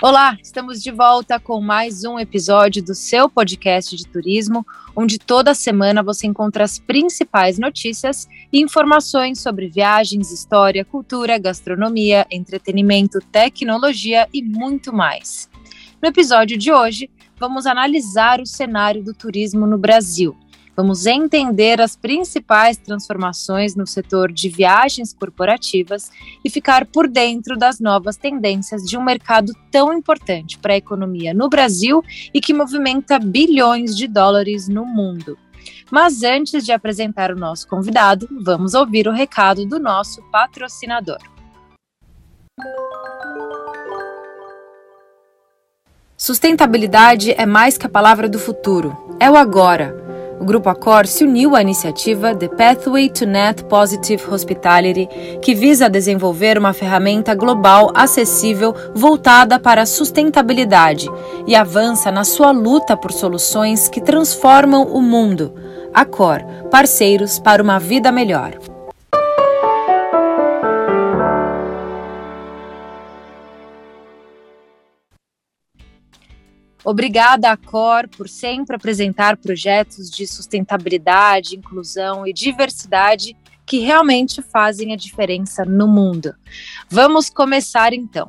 Olá, estamos de volta com mais um episódio do seu podcast de turismo, onde toda semana você encontra as principais notícias e informações sobre viagens, história, cultura, gastronomia, entretenimento, tecnologia e muito mais. No episódio de hoje, vamos analisar o cenário do turismo no Brasil Vamos entender as principais transformações no setor de viagens corporativas e ficar por dentro das novas tendências de um mercado tão importante para a economia no Brasil e que movimenta bilhões de dólares no mundo. Mas antes de apresentar o nosso convidado, vamos ouvir o recado do nosso patrocinador. Sustentabilidade é mais que a palavra do futuro, é o agora o Grupo Accor se uniu à iniciativa The Pathway to Net Positive Hospitality, que visa desenvolver uma ferramenta global acessível voltada para a sustentabilidade e avança na sua luta por soluções que transformam o mundo. Accor, parceiros para uma vida melhor. Obrigada, Cor, por sempre apresentar projetos de sustentabilidade, inclusão e diversidade que realmente fazem a diferença no mundo. Vamos começar então.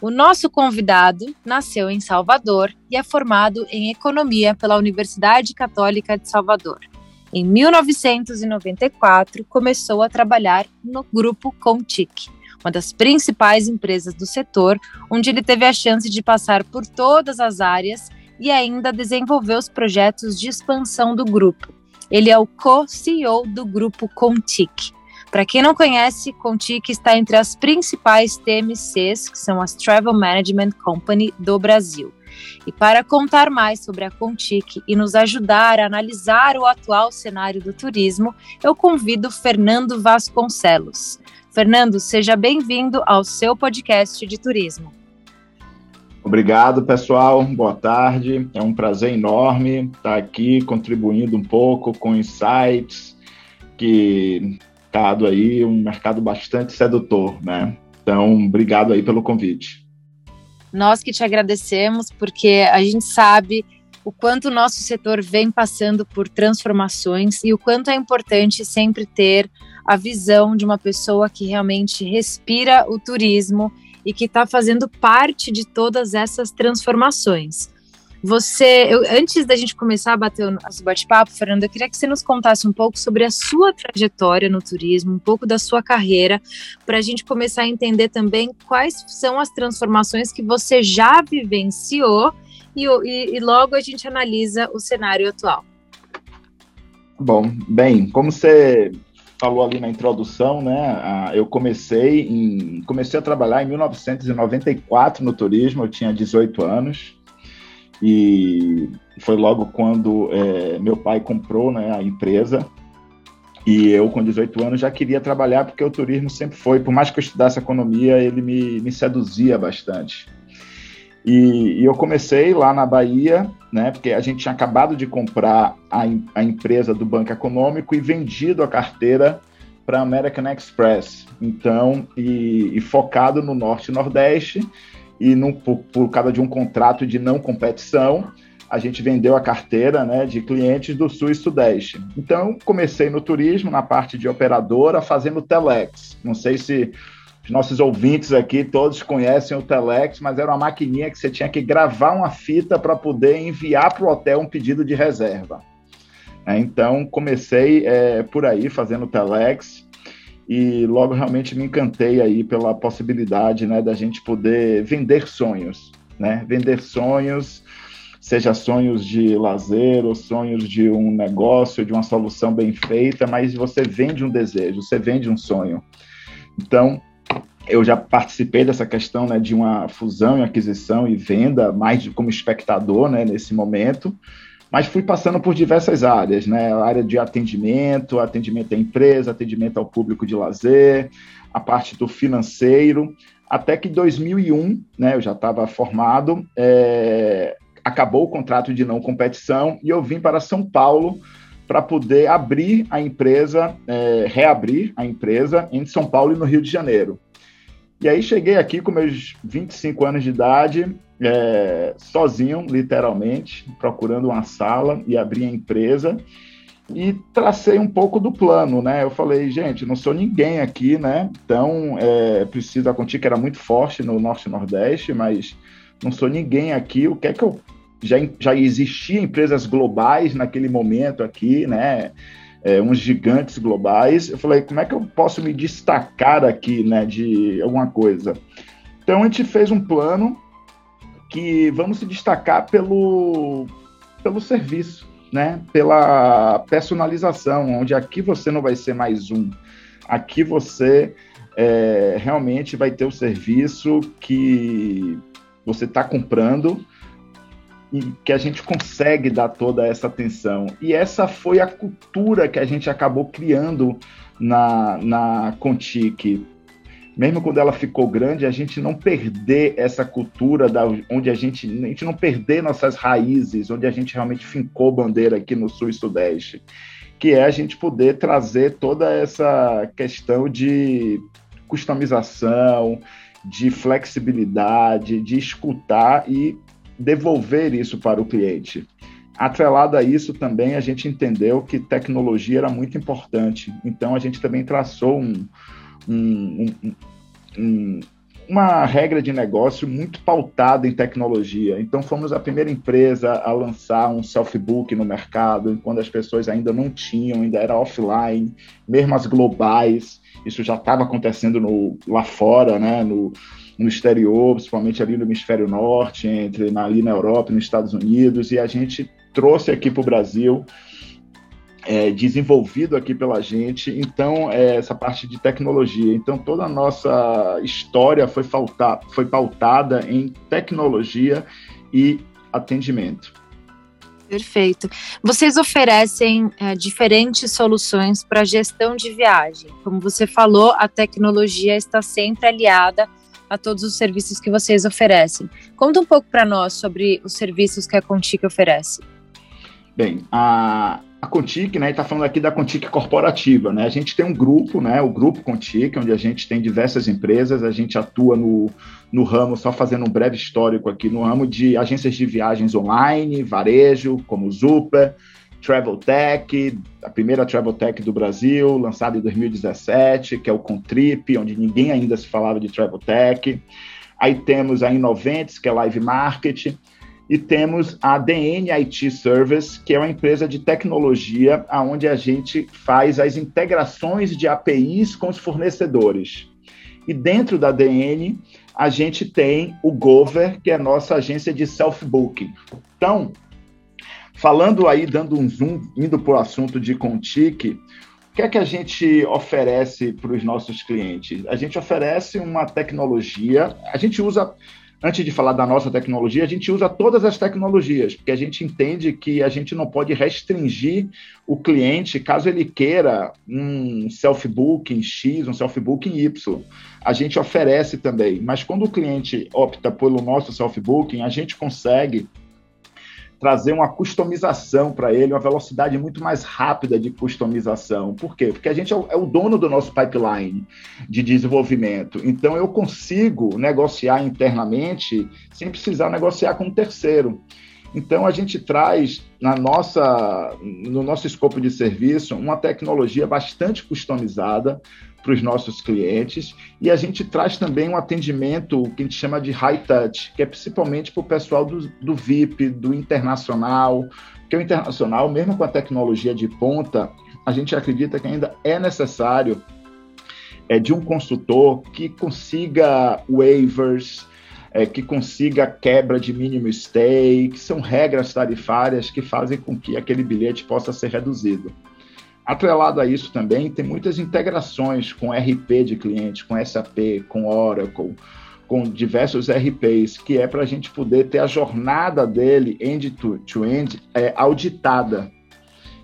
O nosso convidado nasceu em Salvador e é formado em Economia pela Universidade Católica de Salvador. Em 1994, começou a trabalhar no grupo Contic, uma das principais empresas do setor, onde ele teve a chance de passar por todas as áreas e ainda desenvolver os projetos de expansão do grupo. Ele é o co-CEO do grupo Contic. Para quem não conhece, Contic está entre as principais TMCs, que são as Travel Management Company do Brasil. E para contar mais sobre a Contic e nos ajudar a analisar o atual cenário do turismo, eu convido Fernando Vasconcelos. Fernando, seja bem-vindo ao seu podcast de turismo. Obrigado, pessoal. Boa tarde. É um prazer enorme estar aqui contribuindo um pouco com insights que mercado aí um mercado bastante sedutor, né? Então, obrigado aí pelo convite. Nós que te agradecemos porque a gente sabe o quanto o nosso setor vem passando por transformações e o quanto é importante sempre ter a visão de uma pessoa que realmente respira o turismo e que está fazendo parte de todas essas transformações. Você, eu, antes da gente começar a bater o nosso bate-papo, Fernanda, eu queria que você nos contasse um pouco sobre a sua trajetória no turismo, um pouco da sua carreira, para a gente começar a entender também quais são as transformações que você já vivenciou e, e, e logo a gente analisa o cenário atual. Bom, bem, como você falou ali na introdução, né? Eu comecei em comecei a trabalhar em 1994 no turismo. Eu tinha 18 anos e foi logo quando é, meu pai comprou, né, a empresa. E eu, com 18 anos, já queria trabalhar porque o turismo sempre foi, por mais que eu estudasse economia, ele me, me seduzia bastante. E, e, eu comecei lá na Bahia, né, porque a gente tinha acabado de comprar a, a empresa do Banco Econômico e vendido a carteira para American Express. Então, e, e, focado no Norte e Nordeste, e por, por causa de um contrato de não competição, a gente vendeu a carteira né, de clientes do Sul e Sudeste. Então, comecei no turismo, na parte de operadora, fazendo telex. Não sei se os nossos ouvintes aqui todos conhecem o Telex, mas era uma maquininha que você tinha que gravar uma fita para poder enviar para o hotel um pedido de reserva. É, então comecei é, por aí fazendo Telex e logo realmente me encantei aí pela possibilidade né, da gente poder vender sonhos, né? Vender sonhos, seja sonhos de lazer ou sonhos de um negócio, de uma solução bem feita, mas você vende um desejo, você vende um sonho. Então, eu já participei dessa questão né, de uma fusão e aquisição e venda, mais como espectador né, nesse momento, mas fui passando por diversas áreas, né? A área de atendimento, atendimento à empresa, atendimento ao público de lazer, a parte do financeiro, até que 2001, né? Eu já estava formado, é, acabou o contrato de não competição e eu vim para São Paulo para poder abrir a empresa, é, reabrir a empresa em São Paulo e no Rio de Janeiro. E aí cheguei aqui com meus 25 anos de idade, é, sozinho, literalmente, procurando uma sala e abri a empresa e tracei um pouco do plano, né? Eu falei, gente, não sou ninguém aqui, né? Então, é, preciso, a Conti que era muito forte no Norte e Nordeste, mas não sou ninguém aqui, o que é que eu... Já, já existia empresas globais naquele momento aqui, né? É, uns gigantes globais. Eu falei, como é que eu posso me destacar aqui, né, de alguma coisa? Então, a gente fez um plano que vamos se destacar pelo, pelo serviço, né? pela personalização, onde aqui você não vai ser mais um, aqui você é, realmente vai ter o serviço que você está comprando e que a gente consegue dar toda essa atenção. E essa foi a cultura que a gente acabou criando na, na Contique mesmo quando ela ficou grande, a gente não perder essa cultura da, onde a gente, a gente não perder nossas raízes, onde a gente realmente fincou bandeira aqui no Sul e Sudeste, que é a gente poder trazer toda essa questão de customização, de flexibilidade, de escutar e devolver isso para o cliente. Atrelado a isso também, a gente entendeu que tecnologia era muito importante. Então, a gente também traçou um, um, um, um, uma regra de negócio muito pautada em tecnologia. Então, fomos a primeira empresa a lançar um self-book no mercado, quando as pessoas ainda não tinham, ainda era offline, mesmo as globais. Isso já estava acontecendo no, lá fora, né, no, no exterior, principalmente ali no hemisfério norte, entre ali na Europa nos Estados Unidos, e a gente trouxe aqui para o Brasil é, desenvolvido aqui pela gente, então, é, essa parte de tecnologia. Então, toda a nossa história foi, faltar, foi pautada em tecnologia e atendimento. Perfeito. Vocês oferecem é, diferentes soluções para gestão de viagem. Como você falou, a tecnologia está sempre aliada a todos os serviços que vocês oferecem. Conta um pouco para nós sobre os serviços que a Contique oferece. Bem, a, a Contic, né, está falando aqui da Contic corporativa, né? A gente tem um grupo, né, o grupo Contic, onde a gente tem diversas empresas, a gente atua no, no ramo, só fazendo um breve histórico aqui, no ramo de agências de viagens online, varejo, como Zupa, Travel Tech, a primeira Travel Tech do Brasil, lançada em 2017, que é o Contrip, onde ninguém ainda se falava de Travel Tech. Aí temos a Innoventes, que é Live Market, e temos a DN IT Service, que é uma empresa de tecnologia onde a gente faz as integrações de APIs com os fornecedores. E dentro da DN, a gente tem o Gover, que é a nossa agência de self-booking. Então, falando aí, dando um zoom, indo para o assunto de Contique, o que é que a gente oferece para os nossos clientes? A gente oferece uma tecnologia, a gente usa antes de falar da nossa tecnologia, a gente usa todas as tecnologias, porque a gente entende que a gente não pode restringir o cliente caso ele queira um self-booking X, um self-booking Y. A gente oferece também, mas quando o cliente opta pelo nosso self-booking, a gente consegue trazer uma customização para ele, uma velocidade muito mais rápida de customização. Por quê? Porque a gente é o, é o, dono do nosso pipeline de desenvolvimento. Então, eu consigo negociar internamente sem precisar negociar com um terceiro. Então, a gente traz na nossa, no nosso escopo de serviço uma tecnologia bastante customizada, para os nossos clientes e a gente traz também um atendimento que a gente chama de high touch, que é principalmente para o pessoal do, do VIP, do internacional, que o internacional, mesmo com a tecnologia de ponta, a gente acredita que ainda é necessário é, de um consultor que consiga waivers, é, que consiga quebra de mínimo stay, que são regras tarifárias que fazem com que aquele bilhete possa ser reduzido. Atrelado a isso também, tem muitas integrações com RP de clientes, com SAP, com Oracle, com diversos RPs, que é para a gente poder ter a jornada dele end-to-end é, auditada.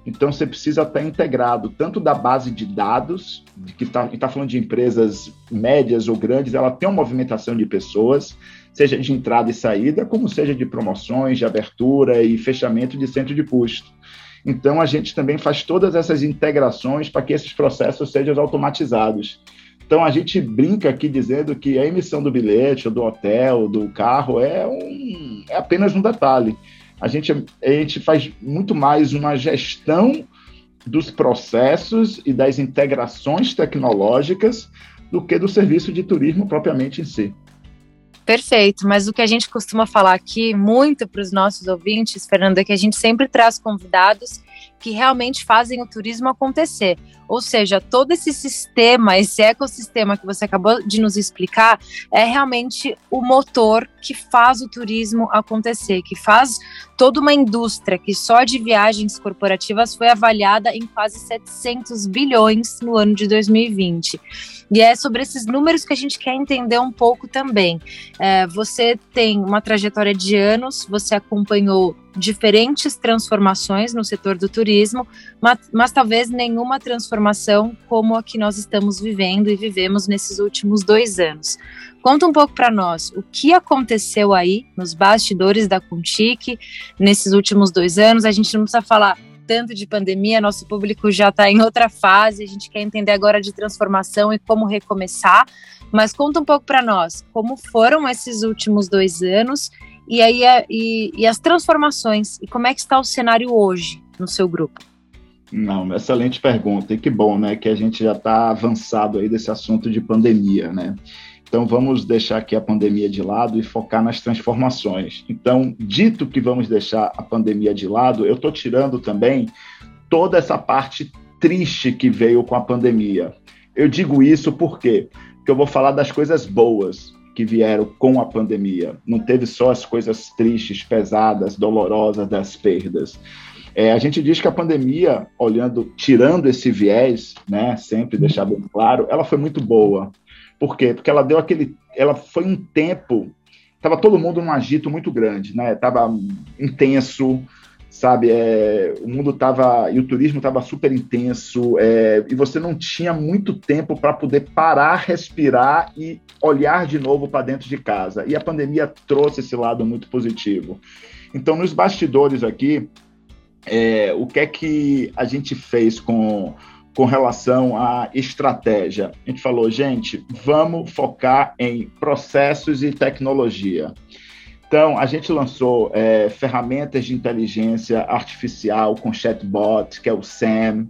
Então você precisa estar integrado tanto da base de dados, que está tá falando de empresas médias ou grandes, ela tem uma movimentação de pessoas, seja de entrada e saída, como seja de promoções, de abertura e fechamento de centro de custo. Então a gente também faz todas essas integrações para que esses processos sejam automatizados. Então a gente brinca aqui dizendo que a emissão do bilhete, do hotel, do carro é, um, é apenas um detalhe. A gente, a gente faz muito mais uma gestão dos processos e das integrações tecnológicas do que do serviço de turismo propriamente em si. Perfeito, mas o que a gente costuma falar aqui muito para os nossos ouvintes, Fernanda, é que a gente sempre traz convidados que realmente fazem o turismo acontecer. Ou seja, todo esse sistema, esse ecossistema que você acabou de nos explicar, é realmente o motor que faz o turismo acontecer, que faz toda uma indústria que só de viagens corporativas foi avaliada em quase 700 bilhões no ano de 2020. E é sobre esses números que a gente quer entender um pouco também. É, você tem uma trajetória de anos, você acompanhou diferentes transformações no setor do turismo, mas, mas, talvez nenhuma transformação como a que nós estamos vivendo e vivemos nesses últimos dois anos. Conta um pouco para nós o que aconteceu aí nos bastidores da Contic nesses últimos dois anos. A gente não precisa falar tanto de pandemia, nosso público já está em outra fase, a gente quer entender agora de transformação e como recomeçar. Mas conta um pouco para nós como foram esses últimos dois anos e aí e, e as transformações e como é que está o cenário hoje no seu grupo. Não, excelente pergunta e que bom, né, que a gente já está avançado aí desse assunto de pandemia, né? Então vamos deixar aqui a pandemia de lado e focar nas transformações. Então, dito que vamos deixar a pandemia de lado, eu estou tirando também toda essa parte triste que veio com a pandemia. Eu digo isso? Porque eu vou falar das coisas boas que vieram com a pandemia. Não teve só as coisas tristes, pesadas, dolorosas das perdas. É, a gente diz que a pandemia, olhando, tirando esse viés, né, sempre deixar bem claro, ela foi muito boa. Por quê? Porque ela deu aquele. Ela foi um tempo. Estava todo mundo num agito muito grande, né? Tava intenso, sabe? É, o mundo estava. E o turismo estava super intenso, é, e você não tinha muito tempo para poder parar, respirar e olhar de novo para dentro de casa. E a pandemia trouxe esse lado muito positivo. Então, nos bastidores aqui, é, o que é que a gente fez com com relação à estratégia. A gente falou, gente, vamos focar em processos e tecnologia. Então, a gente lançou é, ferramentas de inteligência artificial com chatbot, que é o SAM.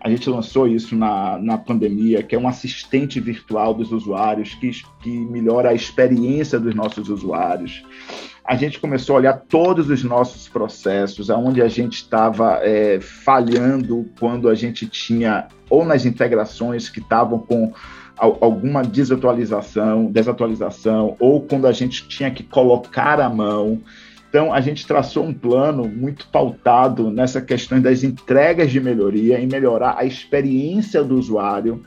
A gente lançou isso na, na pandemia, que é um assistente virtual dos usuários, que, que melhora a experiência dos nossos usuários a gente começou a olhar todos os nossos processos, aonde a gente estava é, falhando quando a gente tinha ou nas integrações que estavam com alguma desatualização, desatualização, ou quando a gente tinha que colocar a mão. Então, a gente traçou um plano muito pautado nessa questão das entregas de melhoria, em melhorar a experiência do usuário,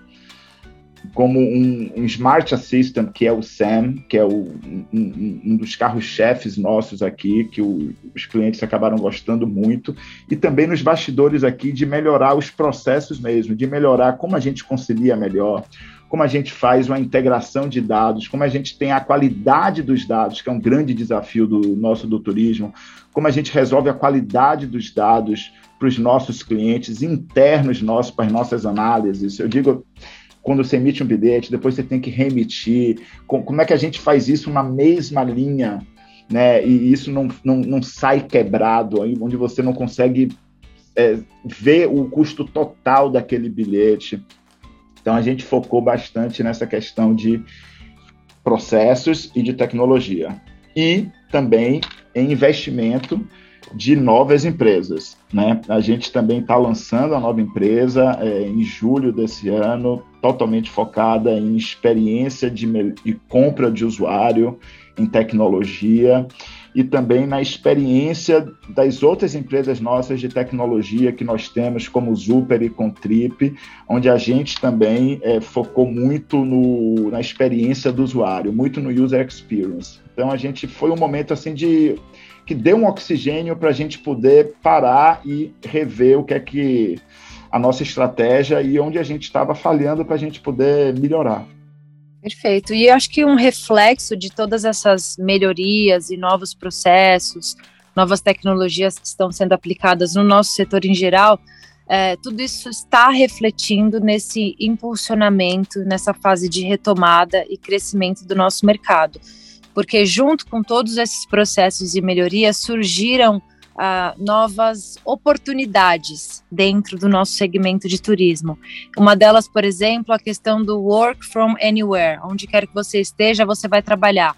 como um, um, Smart Assistant, que é o SAM, que é o, um, um dos carros-chefes nossos aqui, que o, os clientes acabaram gostando muito, e também nos bastidores aqui de melhorar os processos mesmo, de melhorar como a gente concilia melhor, como a gente faz uma integração de dados, como a gente tem a qualidade dos dados, que é um grande desafio do nosso do turismo, como a gente resolve a qualidade dos dados para os nossos clientes internos nossos, para as nossas análises. Eu digo, quando você emite um bilhete, depois você tem que reemitir. Como é que a gente faz isso na mesma linha, né? E isso não, não, não sai quebrado, onde você não consegue é, ver o custo total daquele bilhete. Então a gente focou bastante nessa questão de processos e de tecnologia. E também em investimento de novas empresas. Né? A gente também está lançando a nova empresa é, em julho desse ano, totalmente focada em experiência de, de compra de usuário, em tecnologia. E também na experiência das outras empresas nossas de tecnologia que nós temos, como Zuper e Contrip, onde a gente também é, focou muito no, na experiência do usuário, muito no user experience. Então a gente foi um momento assim de que deu um oxigênio para a gente poder parar e rever o que é que a nossa estratégia e onde a gente estava falhando para a gente poder melhorar. Perfeito. E acho que um reflexo de todas essas melhorias e novos processos, novas tecnologias que estão sendo aplicadas no nosso setor em geral, é, tudo isso está refletindo nesse impulsionamento, nessa fase de retomada e crescimento do nosso mercado. Porque, junto com todos esses processos e melhorias, surgiram uh, novas oportunidades dentro do nosso segmento de turismo. Uma delas, por exemplo, a questão do work from anywhere, onde quer que você esteja, você vai trabalhar.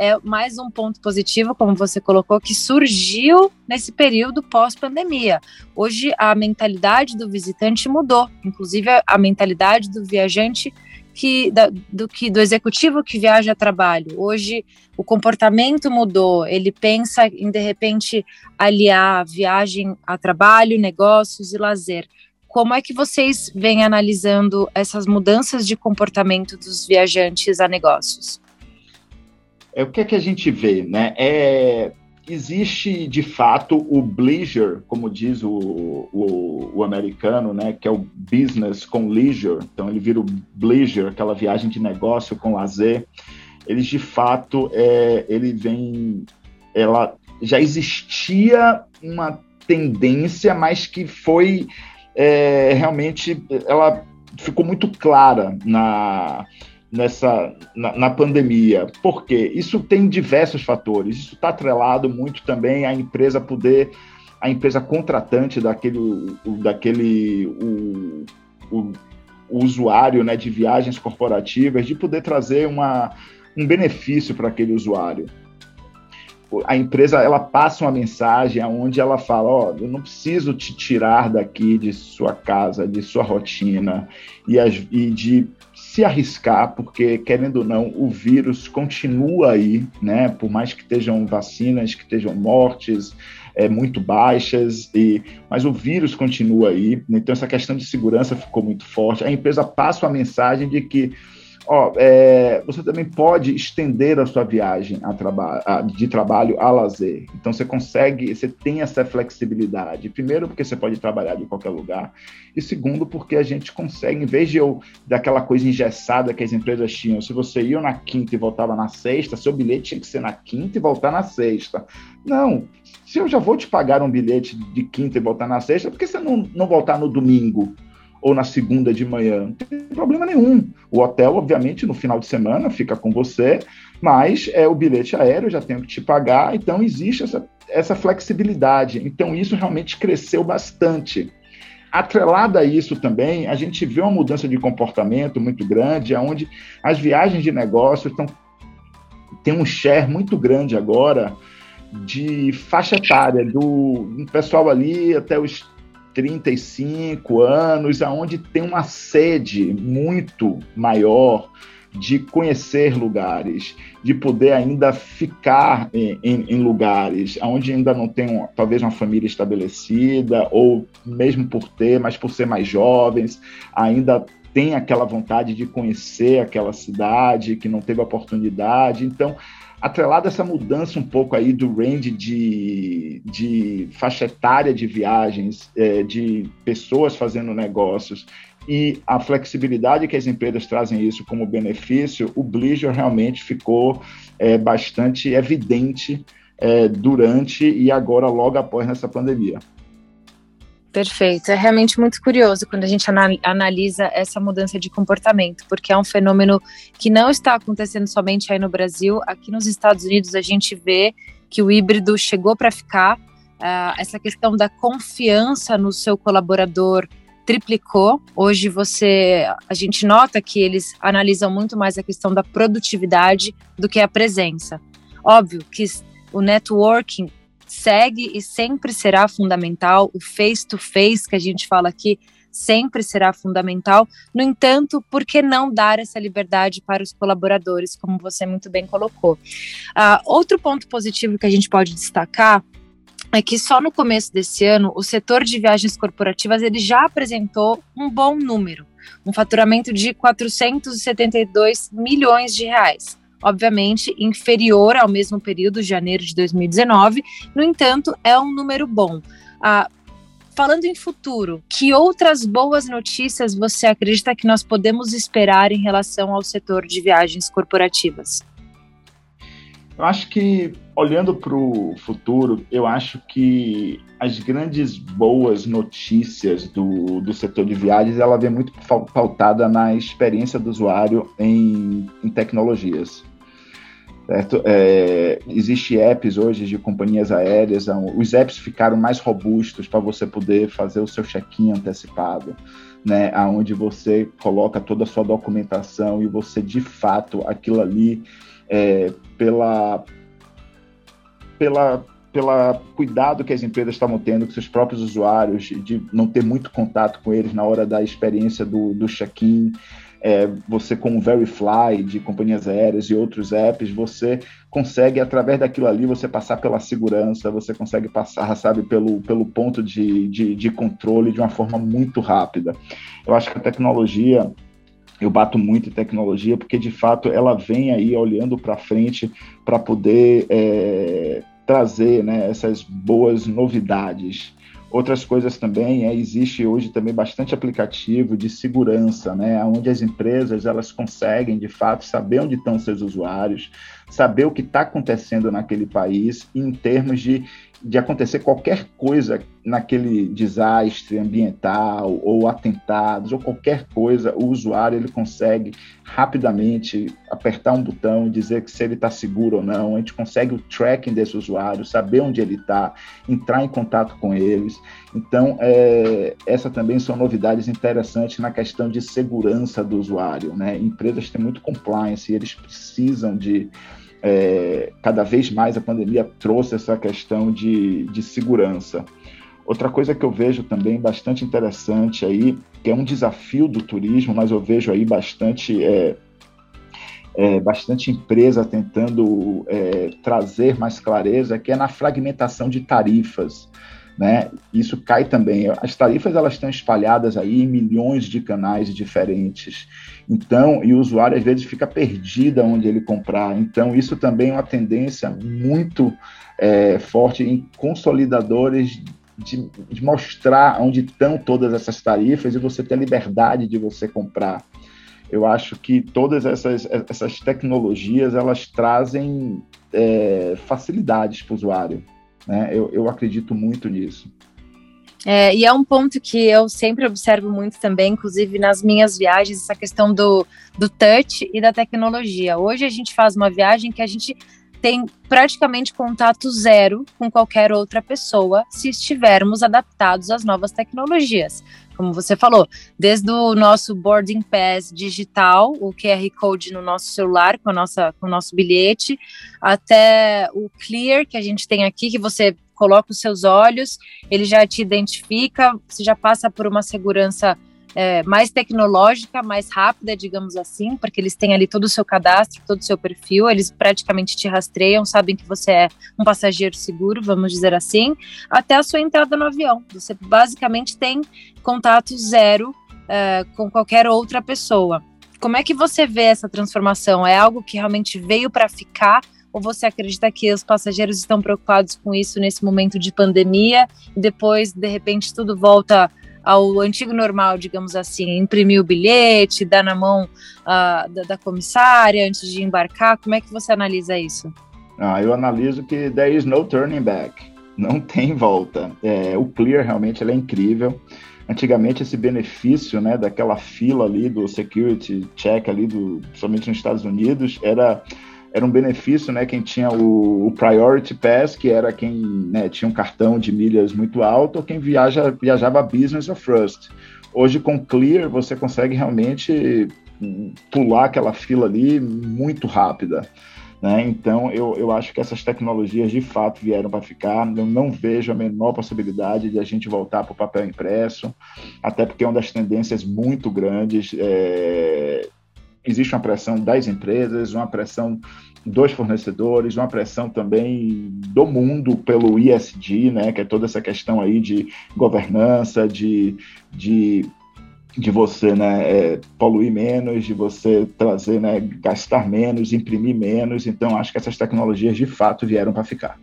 É mais um ponto positivo, como você colocou, que surgiu nesse período pós-pandemia. Hoje a mentalidade do visitante mudou, inclusive a, mentalidade do viajante que da, do que do executivo que viaja a trabalho. Hoje o comportamento mudou. Ele pensa em de repente aliar viagem a trabalho, negócios e lazer. Como é que vocês vêm analisando essas mudanças de comportamento dos viajantes a negócios? É o que é que a gente vê, né? É existe de fato o bleisure, como diz o, o, o, americano, né, que é o business com leisure, então ele vira o bleisure, aquela viagem de negócio com lazer. Eles de fato, é, ele vem, ela já existia uma tendência, mas que foi é, realmente, ela ficou muito clara na nessa na, na, pandemia. Por quê? Isso tem diversos fatores. Isso está atrelado muito também à empresa poder, a empresa contratante daquele, o, daquele o, o, o, usuário né, de viagens corporativas, de poder trazer uma, um benefício para aquele usuário. A empresa ela passa uma mensagem onde ela fala: Ó, oh, eu não preciso te tirar daqui de sua casa, de sua rotina e, as, e de se arriscar, porque, querendo ou não, o vírus continua aí, né? Por mais que estejam vacinas, que estejam mortes é, muito baixas, e, mas o vírus continua aí. Então, essa questão de segurança ficou muito forte. A empresa passa a mensagem de que Ó, é, você também pode estender a sua viagem a traba a, de trabalho a lazer. Então você consegue, você tem essa flexibilidade. Primeiro, porque você pode trabalhar de qualquer lugar. E segundo, porque a gente consegue, em vez de eu daquela coisa engessada que as empresas tinham, se você ia na quinta e voltava na sexta, seu bilhete tinha que ser na quinta e voltar na sexta. Não. Se eu já vou te pagar um bilhete de quinta e voltar na sexta, por que você não, não voltar no domingo? Ou na segunda de manhã, não tem problema nenhum. O hotel, obviamente, no final de semana fica com você, mas é o bilhete aéreo, já tenho que te pagar, então existe essa, essa flexibilidade. Então isso realmente cresceu bastante. Atrelada a isso também, a gente vê uma mudança de comportamento muito grande, onde as viagens de negócio estão tem um share muito grande agora de faixa etária, do pessoal ali até os 35 anos, aonde tem uma sede muito maior de conhecer lugares, de poder ainda ficar em, em, em lugares onde ainda não tem uma, talvez uma família estabelecida, ou mesmo por ter, mas por ser mais jovens, ainda tem aquela vontade de conhecer aquela cidade que não teve oportunidade. Então, atrelado a essa mudança um pouco aí do range de, de faixa etária de viagens, é, de pessoas fazendo negócios e a flexibilidade que as empresas trazem isso como benefício, o Bleacher realmente ficou é, bastante evidente é, durante e agora logo após nessa pandemia. Perfeito. É realmente muito curioso quando a gente analisa essa mudança de comportamento, porque é um fenômeno que não está acontecendo somente aí no Brasil. Aqui nos Estados Unidos a gente vê que o híbrido chegou para ficar. Uh, essa questão da confiança no seu colaborador triplicou. Hoje você, a gente nota que eles analisam muito mais a questão da produtividade do que a presença. Óbvio que o networking segue e sempre será fundamental. O face-to-face -face, que a gente fala aqui sempre será fundamental. No entanto, por que não dar essa liberdade para os colaboradores, como você muito bem colocou? Uh, outro ponto positivo que a gente pode destacar é que só no começo desse ano o setor de viagens corporativas ele já apresentou um bom número, um faturamento de 472 milhões de reais. Obviamente, inferior ao mesmo período, janeiro de 2019, no entanto, é um número bom. Ah, falando em futuro, que outras boas notícias você acredita que nós podemos esperar em relação ao setor de viagens corporativas? Eu acho que, olhando para o futuro, eu acho que as grandes boas notícias do, do setor de viagens, ela vem muito pautada na experiência do usuário em, em tecnologias. Certo? É, Existem apps hoje de companhias aéreas, os apps ficaram mais robustos para você poder fazer o seu check-in antecipado, né? Onde você coloca toda a sua documentação e você, de fato, aquilo ali é, pela, pela, pela cuidado que as empresas estavam tendo com seus próprios usuários, de não ter muito contato com eles na hora da experiência do, do check-in. É, você com o Verifly de companhias aéreas e outros apps, você consegue, através daquilo ali, você passar pela segurança, você consegue passar, sabe, pelo, pelo ponto de, de, de controle de uma forma muito rápida. Eu acho que a tecnologia eu bato muito em tecnologia porque de fato ela vem aí olhando para frente para poder é, trazer né, essas boas novidades. Outras coisas também é existe hoje também bastante aplicativo de segurança, né, onde as empresas elas conseguem de fato saber onde estão seus usuários, saber o que está acontecendo naquele país em termos de de acontecer qualquer coisa naquele desastre ambiental ou atentados ou qualquer coisa, o usuário ele consegue rapidamente apertar um botão e dizer que se ele está seguro ou não. A gente consegue o tracking desse usuário, saber onde ele está, entrar em contato com eles. Então, é, essa também são novidades interessantes na questão de segurança do usuário. Né? Empresas têm muito compliance e eles precisam de é, cada vez mais a pandemia trouxe essa questão de, de segurança. Outra coisa que eu vejo também bastante interessante aí, que é um desafio do turismo, mas eu vejo aí bastante, é, é, bastante empresa tentando é, trazer mais clareza, que é na fragmentação de tarifas. Né? Isso cai também. As tarifas elas estão espalhadas aí em milhões de canais diferentes. Então, e o usuário às vezes fica perdido onde ele comprar. Então, isso também é uma tendência muito é, forte em consolidadores de, de, mostrar onde estão todas essas tarifas e você ter liberdade de você comprar. Eu acho que todas essas, essas tecnologias elas trazem é, facilidades para o usuário. Né? Eu, eu acredito muito nisso. É, e é um ponto que eu sempre observo muito também, inclusive nas minhas viagens, essa questão do, do touch e da tecnologia. Hoje a gente faz uma viagem que a gente tem praticamente contato zero com qualquer outra pessoa se estivermos adaptados às novas tecnologias. Como você falou, desde o nosso boarding pass digital, o QR Code no nosso celular com, a nossa, com o nosso bilhete, até o Clear que a gente tem aqui, que você coloca os seus olhos, ele já te identifica, você já passa por uma segurança é, mais tecnológica, mais rápida, digamos assim, porque eles têm ali todo o seu cadastro, todo o seu perfil, eles praticamente te rastreiam, sabem que você é um passageiro seguro, vamos dizer assim, até a sua entrada no avião. Você basicamente tem contato zero é, com qualquer outra pessoa. Como é que você vê essa transformação? É algo que realmente veio para ficar? Ou você acredita que os passageiros estão preocupados com isso nesse momento de pandemia e depois, de repente, tudo volta ao antigo normal, digamos assim, imprimir o bilhete, dar na mão uh, da, da, comissária antes de embarcar? Como é que você analisa isso? Ah, eu analiso que there is no turning back, não tem volta. É, o Clear realmente é incrível. Antigamente esse benefício, né, daquela fila ali do security check ali do, somente nos Estados Unidos, era era um benefício, né? Quem tinha o, o Priority Pass, que era quem né, tinha um cartão de milhas muito alto, ou quem viaja, viajava Business ou First. Hoje, com Clear, você consegue realmente pular aquela fila ali muito rápida. Né? Então, eu, eu acho que essas tecnologias de fato vieram para ficar. Eu não vejo a menor possibilidade de a gente voltar para o papel impresso, até porque é uma das tendências muito grandes. É... Existe uma pressão das empresas, uma pressão dos fornecedores, uma pressão também do mundo pelo ISD, né, que é toda essa questão aí de governança, de, de de você né, é, poluir menos, de você trazer, né, gastar menos, imprimir menos. Então, acho que essas tecnologias de fato vieram para ficar.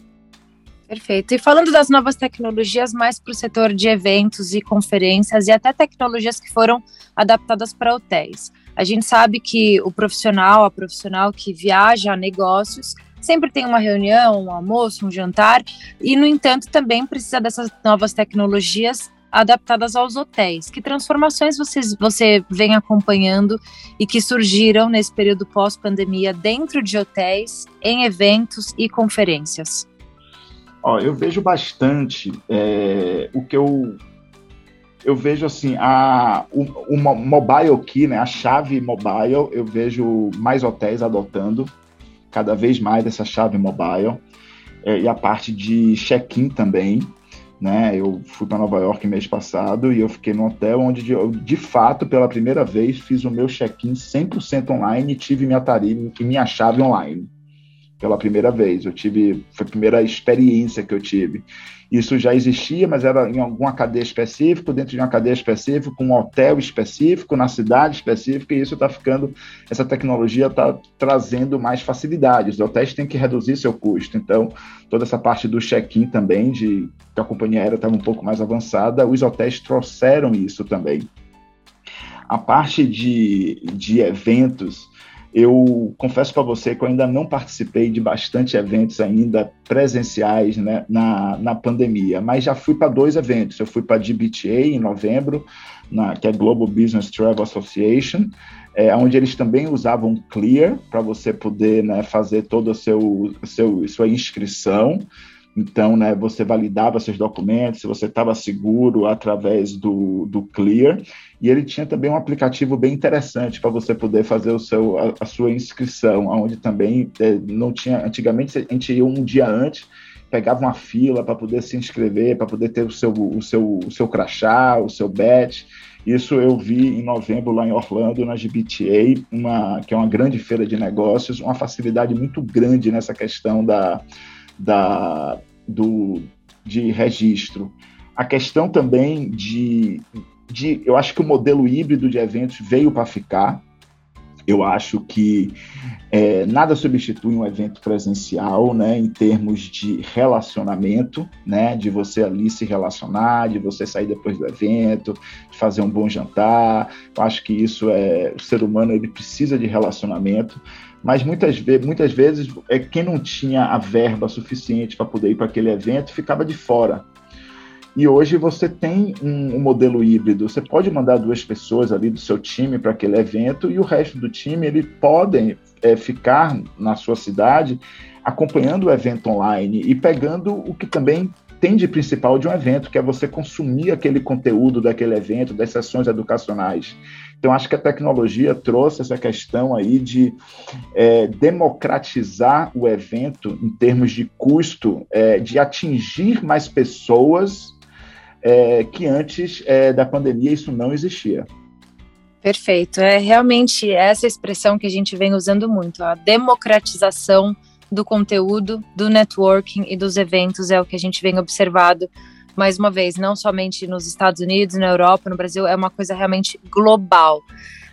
Perfeito. E falando das novas tecnologias, mais para o setor de eventos e conferências e até tecnologias que foram adaptadas para hotéis. A gente sabe que o profissional, a profissional que viaja a negócios, sempre tem uma reunião, um almoço, um jantar, e, no entanto, também precisa dessas novas tecnologias adaptadas aos hotéis. Que transformações vocês, você vem acompanhando e que surgiram nesse período pós-pandemia dentro de hotéis, em eventos e conferências? Ó, eu vejo bastante é, o que eu eu vejo assim a o, mobile key, né, a chave mobile, eu vejo mais hotéis adotando cada vez mais essa chave mobile é, e a parte de check-in também né? Eu fui para Nova York mês passado e eu fiquei no hotel onde eu, de fato, pela primeira vez, fiz o meu check-in 100% online e tive minha tarifa e minha chave online pela primeira vez. Eu tive, foi a primeira experiência que eu tive. Isso já existia, mas era em alguma cadeia específica, dentro de uma cadeia específica, com um hotel específico, na cidade específica, e isso está ficando, essa tecnologia está trazendo mais facilidades. Os hotéis têm que reduzir seu custo. Então, toda essa parte do check-in também, de que a companhia aérea estava um pouco mais avançada, os hotéis trouxeram isso também. A parte de, de eventos, eu confesso para você que eu ainda não participei de bastante eventos ainda presenciais né, na, na pandemia, mas já fui para dois eventos. Eu fui para a GBTA em novembro, na, que é Global Business Travel Association, é, onde eles também usavam Clear para você poder né, fazer toda a seu, seu, sua inscrição. Então, né, você validava seus documentos, se você estava seguro através do, do Clear. E ele tinha também um aplicativo bem interessante para você poder fazer o seu, a, a sua inscrição, onde também é, não tinha. Antigamente a gente ia um dia antes, pegava uma fila para poder se inscrever, para poder ter o seu, o, seu, o seu crachá, o seu badge. Isso eu vi em novembro lá em Orlando, na GBTA, uma, que é uma grande feira de negócios, uma facilidade muito grande nessa questão da, da, do, de registro. A questão também de, de. Eu acho que o modelo híbrido de eventos veio para ficar. Eu acho que é, nada substitui um evento presencial, né, em termos de relacionamento, né, de você ali se relacionar, de você sair depois do evento, de fazer um bom jantar. Eu acho que isso é o ser humano ele precisa de relacionamento mas muitas, ve muitas vezes é quem não tinha a verba suficiente para poder ir para aquele evento ficava de fora. E hoje você tem um, um, modelo híbrido. Você pode mandar duas pessoas ali do seu time para aquele evento e o resto do time ele podem é, ficar na sua cidade acompanhando o evento online e pegando o que também tem de principal de um evento, que é você consumir aquele conteúdo daquele evento, das sessões educacionais. Então, acho que a tecnologia trouxe essa questão aí de é, democratizar o evento em termos de custo, é, de atingir mais pessoas é, que antes é, da pandemia isso não existia. Perfeito. É realmente essa expressão que a gente vem usando muito, a democratização do conteúdo, do networking e dos eventos é o que a gente vem observado mais uma vez, não somente nos Estados Unidos, na Europa, no Brasil, é uma coisa realmente global.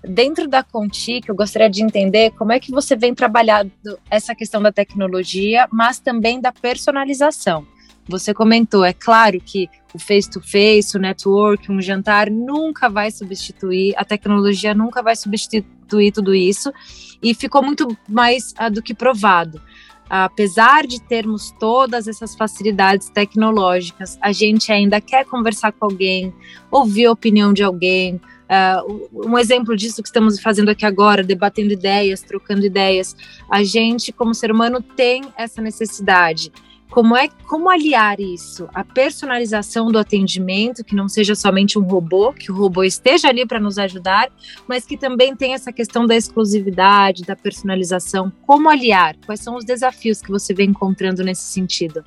Dentro da Contic, eu gostaria de entender como é que você vem trabalhando essa questão da tecnologia, mas também da personalização. Você comentou, é claro que o face-to-face, -face, o network, um jantar nunca vai substituir, a tecnologia nunca vai substituir tudo isso, e ficou muito mais uh, do que provado apesar de termos todas essas facilidades tecnológicas, a gente ainda quer conversar com alguém, ouvir a opinião de alguém. Uh, um exemplo disso que estamos fazendo aqui agora, debatendo ideias, trocando ideias, a gente, como ser humano, tem essa necessidade. Como é como aliar isso, a personalização do atendimento, que não seja somente um robô, que o robô esteja ali para nos ajudar, mas que também tem essa questão da exclusividade, da personalização. Como aliar? Quais são os desafios que você vem encontrando nesse sentido?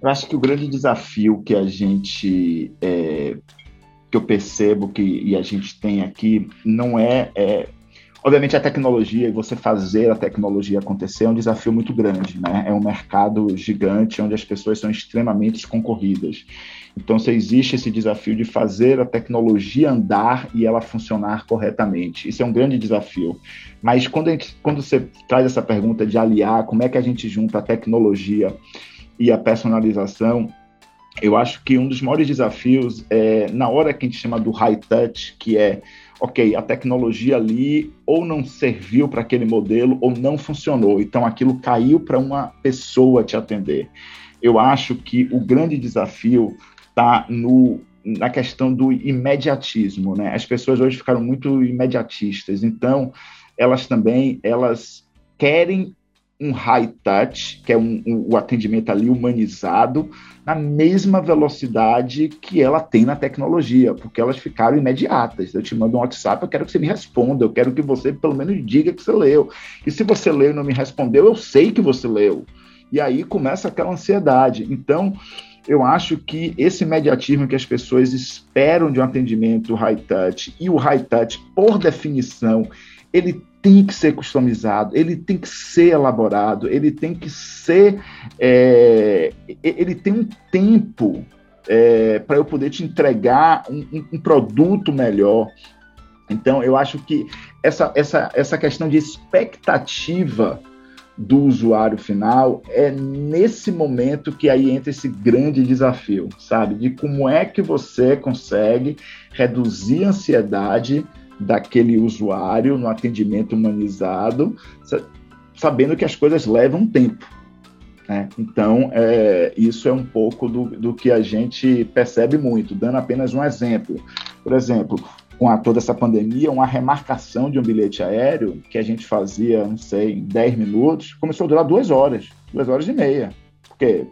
Eu acho que o grande desafio que a gente é, que eu percebo que e a gente tem aqui não é, é Obviamente, a tecnologia e você fazer a tecnologia acontecer é um desafio muito grande, né? É um mercado gigante onde as pessoas são extremamente concorridas. Então, se existe esse desafio de fazer a tecnologia andar e ela funcionar corretamente. Isso é um grande desafio. Mas quando, gente, quando você traz essa pergunta de aliar, como é que a gente junta a tecnologia e a personalização, eu acho que um dos maiores desafios é na hora que a gente chama do high touch, que é ok, a tecnologia ali ou não serviu para aquele modelo ou não funcionou, então aquilo caiu para uma pessoa te atender. Eu acho que o grande desafio está no na questão do imediatismo, né? As pessoas hoje ficaram muito imediatistas, então elas também elas querem um high touch, que é um, um, o atendimento ali humanizado, na mesma velocidade que ela tem na tecnologia, porque elas ficaram imediatas. Eu te mando um WhatsApp, eu quero que você me responda, eu quero que você pelo menos diga que você leu. E se você leu e não me respondeu, eu sei que você leu. E aí começa aquela ansiedade. Então, eu acho que esse imediatismo que as pessoas esperam de um atendimento high touch, e o high touch, por definição, ele tem que ser customizado, ele tem que ser elaborado, ele tem que ser. É, ele tem um tempo é, para eu poder te entregar um, um, produto melhor. Então, eu acho que essa, essa, essa questão de expectativa do usuário final é nesse momento que aí entra esse grande desafio, sabe? De como é que você consegue reduzir a ansiedade daquele usuário no atendimento humanizado, sabendo que as coisas levam tempo. Né? Então, é, isso é um pouco do, do que a gente percebe muito, dando apenas um exemplo. Por exemplo, com a, toda essa pandemia, uma remarcação de um bilhete aéreo que a gente fazia, não sei, em 10 minutos, começou a durar duas horas, duas horas e meia, porque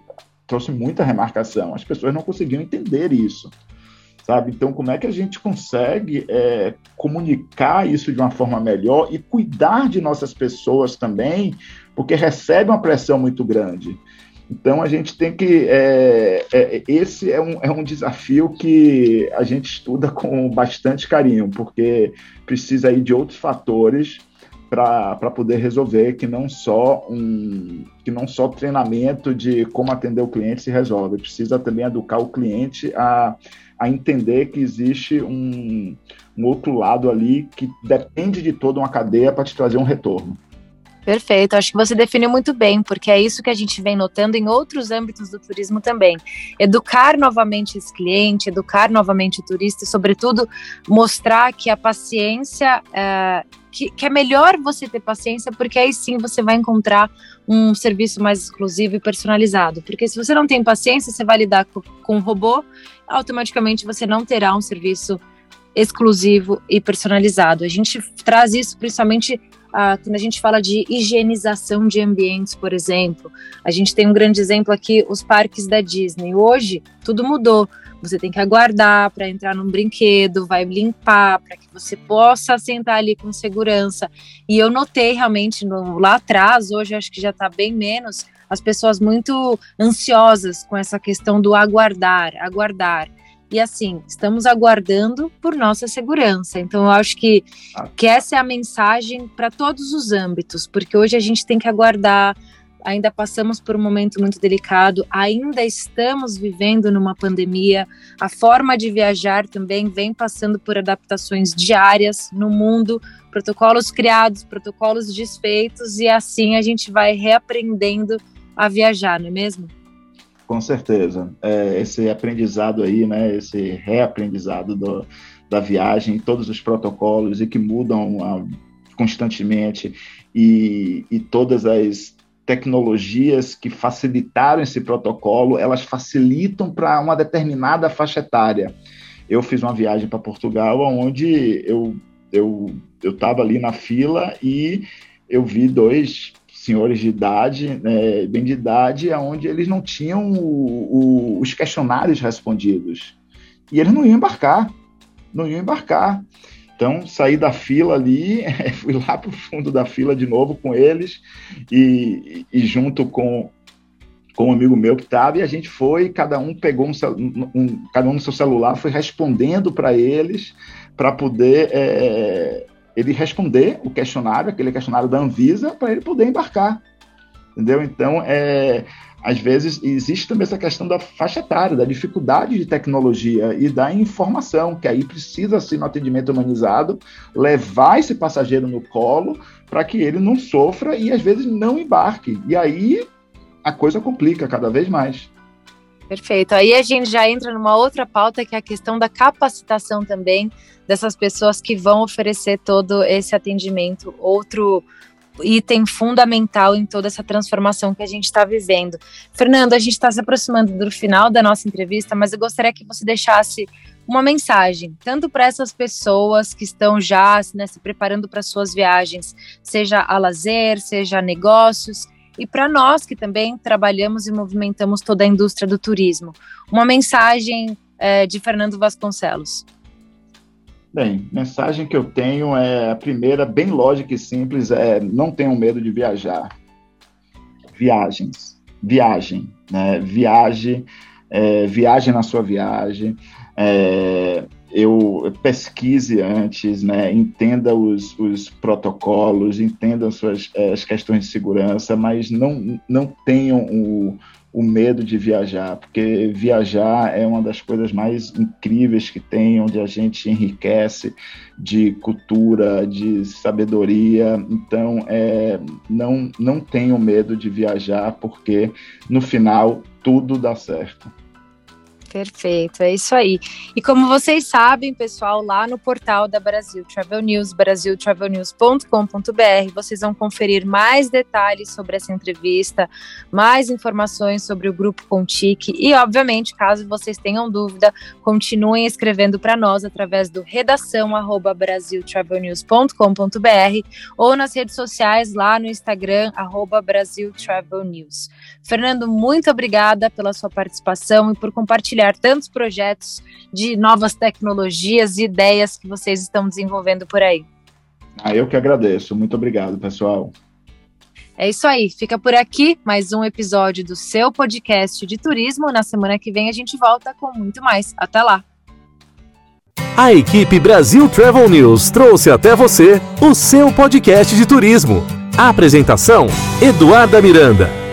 trouxe muita remarcação. As pessoas não conseguiam entender isso sabe? Então, como é que a gente consegue é, comunicar isso de uma forma melhor e cuidar de nossas pessoas também, porque recebe uma pressão muito grande. Então, a gente tem que. É, é, esse é um, é um desafio que a gente estuda com bastante carinho, porque precisa aí de outros fatores para poder resolver que não só um que não só treinamento de como atender o cliente se resolve precisa também educar o cliente a a entender que existe um, um outro lado ali que depende de toda uma cadeia para te trazer um retorno. Perfeito, acho que você definiu muito bem, porque é isso que a gente vem notando em outros âmbitos do turismo também. Educar novamente esse cliente, educar novamente o turista e, sobretudo, mostrar que a paciência, é, que, que, é melhor você ter paciência, porque aí sim você vai encontrar um serviço mais exclusivo e personalizado. Porque se você não tem paciência, você vai lidar com, com um robô, automaticamente você não terá um serviço exclusivo e personalizado. A gente traz isso principalmente ah, quando a gente fala de higienização de ambientes, por exemplo. A gente tem um grande exemplo aqui, os parques da Disney. Hoje, tudo mudou. Você tem que aguardar para entrar num brinquedo, vai limpar para que você possa sentar ali com segurança. E eu notei realmente no, lá atrás, hoje acho que já está bem menos, as pessoas muito ansiosas com essa questão do aguardar, aguardar. E assim, estamos aguardando por nossa segurança. Então, eu acho que, ah. que essa é a mensagem para todos os âmbitos, porque hoje a gente tem que aguardar. Ainda passamos por um momento muito delicado, ainda estamos vivendo numa pandemia. A forma de viajar também vem passando por adaptações diárias no mundo, protocolos criados, protocolos desfeitos, e assim a gente vai reaprendendo a viajar, não é mesmo? Com certeza. É, esse aprendizado aí, né, esse reaprendizado do, da viagem, todos os protocolos e que mudam a, ah, constantemente e, e todas as tecnologias que facilitaram esse protocolo, elas facilitam para uma determinada faixa etária. Eu fiz uma viagem para Portugal onde eu eu eu estava ali na fila e eu vi dois senhores de idade, né, bem de idade, onde eles não tinham o, o, os questionários respondidos. E eles não iam embarcar, não iam embarcar. Então, saí da fila ali, fui lá para o fundo da fila de novo com eles, e, e junto com, com um amigo meu que estava, e a gente foi, cada um pegou um, um, cada um no seu celular, foi respondendo para eles, para poder é, ele responder o questionário, aquele questionário da Anvisa, para ele poder embarcar. Entendeu? Então, é, às vezes existe também essa questão da faixa etária, da dificuldade de tecnologia e da informação, que aí precisa ser no atendimento humanizado, levar esse passageiro no colo para que ele não sofra e às vezes não embarque. E aí a coisa complica cada vez mais. Perfeito. Aí a gente já entra numa outra pauta que é a questão da capacitação também dessas pessoas que vão oferecer todo esse atendimento. Outro item fundamental em toda essa transformação que a gente está vivendo. Fernando, a gente está se aproximando do final da nossa entrevista, mas eu gostaria que você deixasse uma mensagem, tanto para essas pessoas que estão já né, se preparando para suas viagens, seja a lazer, seja a negócios, e para nós que também trabalhamos e movimentamos toda a indústria do turismo. Uma mensagem é, de Fernando Vasconcelos. Bem, mensagem que eu tenho é a primeira, bem lógica e simples, é não tenham medo de viajar. Viagens, viagem, né? Viaje, é, viagem na sua viagem. É, eu pesquise antes, né? Entenda os, os protocolos, entenda as suas as questões de segurança, mas não não tenham o o medo de viajar, porque viajar é uma das coisas mais incríveis que tem, onde a gente enriquece de cultura, de sabedoria. Então, é, não, não tenham medo de viajar, porque no final tudo dá certo. Perfeito, é isso aí. E como vocês sabem, pessoal, lá no portal da Brasil Travel News, brasiltravelnews.com.br, vocês vão conferir mais detalhes sobre essa entrevista, mais informações sobre o Grupo Contique e, obviamente, caso vocês tenham dúvida, continuem escrevendo para nós através do redação arroba brasiltravelnews.com.br ou nas redes sociais lá no Instagram arroba Brasil Travel News. Fernando, muito obrigada pela sua participação e por compartilhar compartilhar tantos projetos de novas tecnologias e ideias que vocês estão desenvolvendo por aí. Ah, eu que agradeço. Muito obrigado, pessoal. É isso aí, fica por aqui mais um episódio do seu podcast de turismo. Na semana que vem a gente volta com muito mais. Até lá! A equipe Brasil Travel News trouxe até você o seu podcast de turismo. A apresentação: Eduarda Miranda.